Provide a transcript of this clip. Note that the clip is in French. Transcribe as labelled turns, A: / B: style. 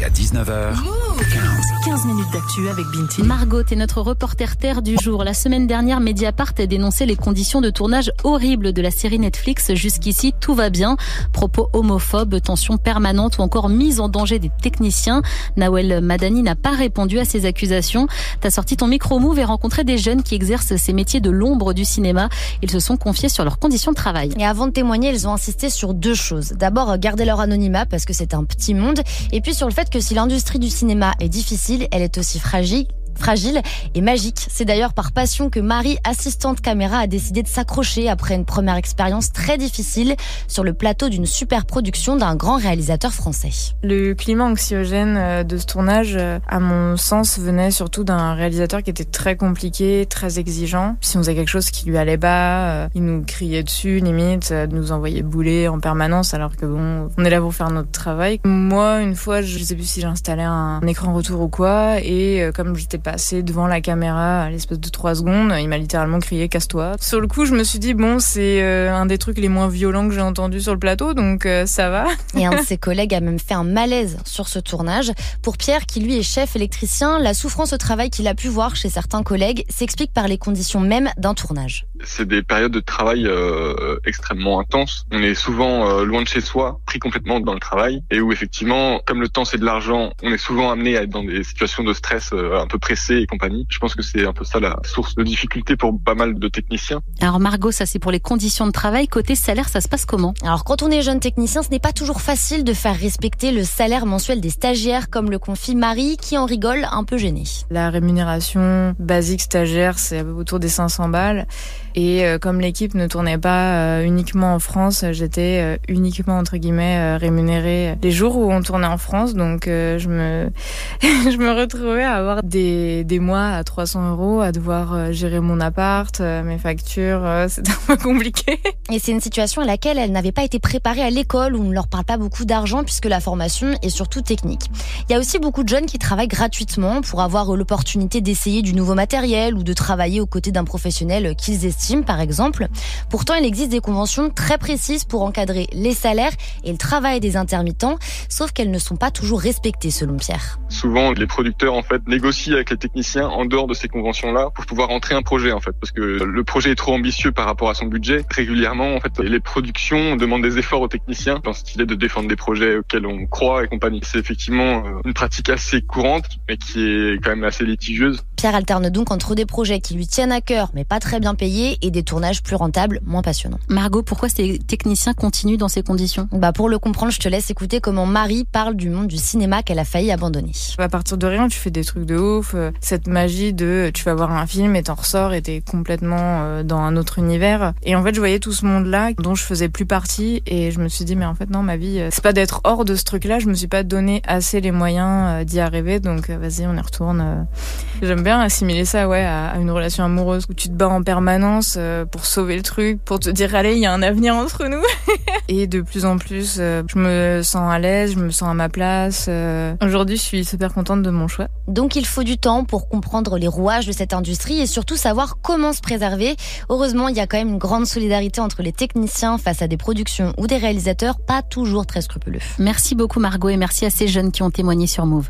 A: Jusqu'à 19h. 15.
B: 15 minutes d'actu avec Binti.
C: Margot est notre reporter terre du jour. La semaine dernière, Mediapart a dénoncé les conditions de tournage horribles de la série Netflix. Jusqu'ici, tout va bien. Propos homophobes, tensions permanentes ou encore mise en danger des techniciens. Nawel Madani n'a pas répondu à ces accusations. T'as sorti ton micro-move et rencontré des jeunes qui exercent ces métiers de l'ombre du cinéma. Ils se sont confiés sur leurs conditions de travail.
D: Et avant de témoigner, ils ont insisté sur deux choses. D'abord, garder leur anonymat parce que c'est un petit monde. Et puis sur le fait que si l'industrie du cinéma est difficile, elle est aussi fragile fragile et magique. C'est d'ailleurs par passion que Marie, assistante caméra, a décidé de s'accrocher après une première expérience très difficile sur le plateau d'une super production d'un grand réalisateur français.
E: Le climat anxiogène euh, de ce tournage, euh, à mon sens, venait surtout d'un réalisateur qui était très compliqué, très exigeant. Si on faisait quelque chose qui lui allait pas, euh, il nous criait dessus, limite, nous envoyait bouler en permanence, alors que bon, on est là pour faire notre travail. Moi, une fois, je sais plus si j'installais un écran retour ou quoi, et comme j'étais pas passé devant la caméra à l'espace de trois secondes. Il m'a littéralement crié casse-toi. Sur le coup, je me suis dit bon, c'est euh, un des trucs les moins violents que j'ai entendu sur le plateau, donc euh, ça va.
D: Et un de ses collègues a même fait un malaise sur ce tournage. Pour Pierre, qui lui est chef électricien, la souffrance au travail qu'il a pu voir chez certains collègues s'explique par les conditions mêmes d'un tournage.
F: C'est des périodes de travail euh, extrêmement intenses. On est souvent loin de chez soi, pris complètement dans le travail, et où effectivement, comme le temps c'est de l'argent, on est souvent amené à être dans des situations de stress un peu et compagnie. Je pense que c'est un peu ça la source de difficulté pour pas mal de techniciens.
C: Alors Margot, ça c'est pour les conditions de travail. Côté salaire, ça se passe comment?
D: Alors quand on est jeune technicien, ce n'est pas toujours facile de faire respecter le salaire mensuel des stagiaires, comme le confie Marie, qui en rigole un peu gênée.
E: La rémunération basique stagiaire, c'est autour des 500 balles. Et euh, comme l'équipe ne tournait pas euh, uniquement en France, j'étais euh, uniquement entre guillemets rémunérée les jours où on tournait en France. Donc je me je me retrouvais à avoir des, des mois à 300 euros, à devoir gérer mon appart, mes factures. C'était un peu compliqué.
D: Et c'est une situation à laquelle elle n'avait pas été préparée à l'école où on ne leur parle pas beaucoup d'argent puisque la formation est surtout technique. Il y a aussi beaucoup de jeunes qui travaillent gratuitement pour avoir l'opportunité d'essayer du nouveau matériel ou de travailler aux côtés d'un professionnel qu'ils estiment par exemple. Pourtant, il existe des conventions très précises pour encadrer les salaires et le travail des intermittents, sauf qu'elles ne sont pas toujours respectées selon Pierre.
F: Souvent, les producteurs en fait négocient avec techniciens en dehors de ces conventions-là pour pouvoir entrer un projet en fait, parce que le projet est trop ambitieux par rapport à son budget. Régulièrement, en fait, les productions demandent des efforts aux techniciens dans ce style de défendre des projets auxquels on croit et compagnie. C'est effectivement euh, une pratique assez courante, mais qui est quand même assez litigieuse.
D: Pierre alterne donc entre des projets qui lui tiennent à cœur, mais pas très bien payés, et des tournages plus rentables, moins passionnants.
C: Margot, pourquoi ces techniciens continuent dans ces conditions?
D: Bah pour le comprendre, je te laisse écouter comment Marie parle du monde du cinéma qu'elle a failli abandonner.
E: À partir de rien, tu fais des trucs de ouf. Euh, cette magie de tu vas voir un film et t'en ressors et t'es complètement euh, dans un autre univers. Et en fait, je voyais tout ce monde-là dont je faisais plus partie et je me suis dit mais en fait non, ma vie, euh, c'est pas d'être hors de ce truc-là. Je me suis pas donné assez les moyens d'y arriver. Donc vas-y, on y retourne. J'aime bien assimiler ça, ouais, à une relation amoureuse où tu te bats en permanence euh, pour sauver le truc, pour te dire allez, il y a un avenir entre nous. et de plus en plus, euh, je me sens à l'aise, je me sens à ma place. Euh. Aujourd'hui, je suis super contente de mon choix.
D: Donc il faut du temps pour comprendre les rouages de cette industrie et surtout savoir comment se préserver. Heureusement, il y a quand même une grande solidarité entre les techniciens face à des productions ou des réalisateurs pas toujours très scrupuleux.
C: Merci beaucoup Margot et merci à ces jeunes qui ont témoigné sur Move.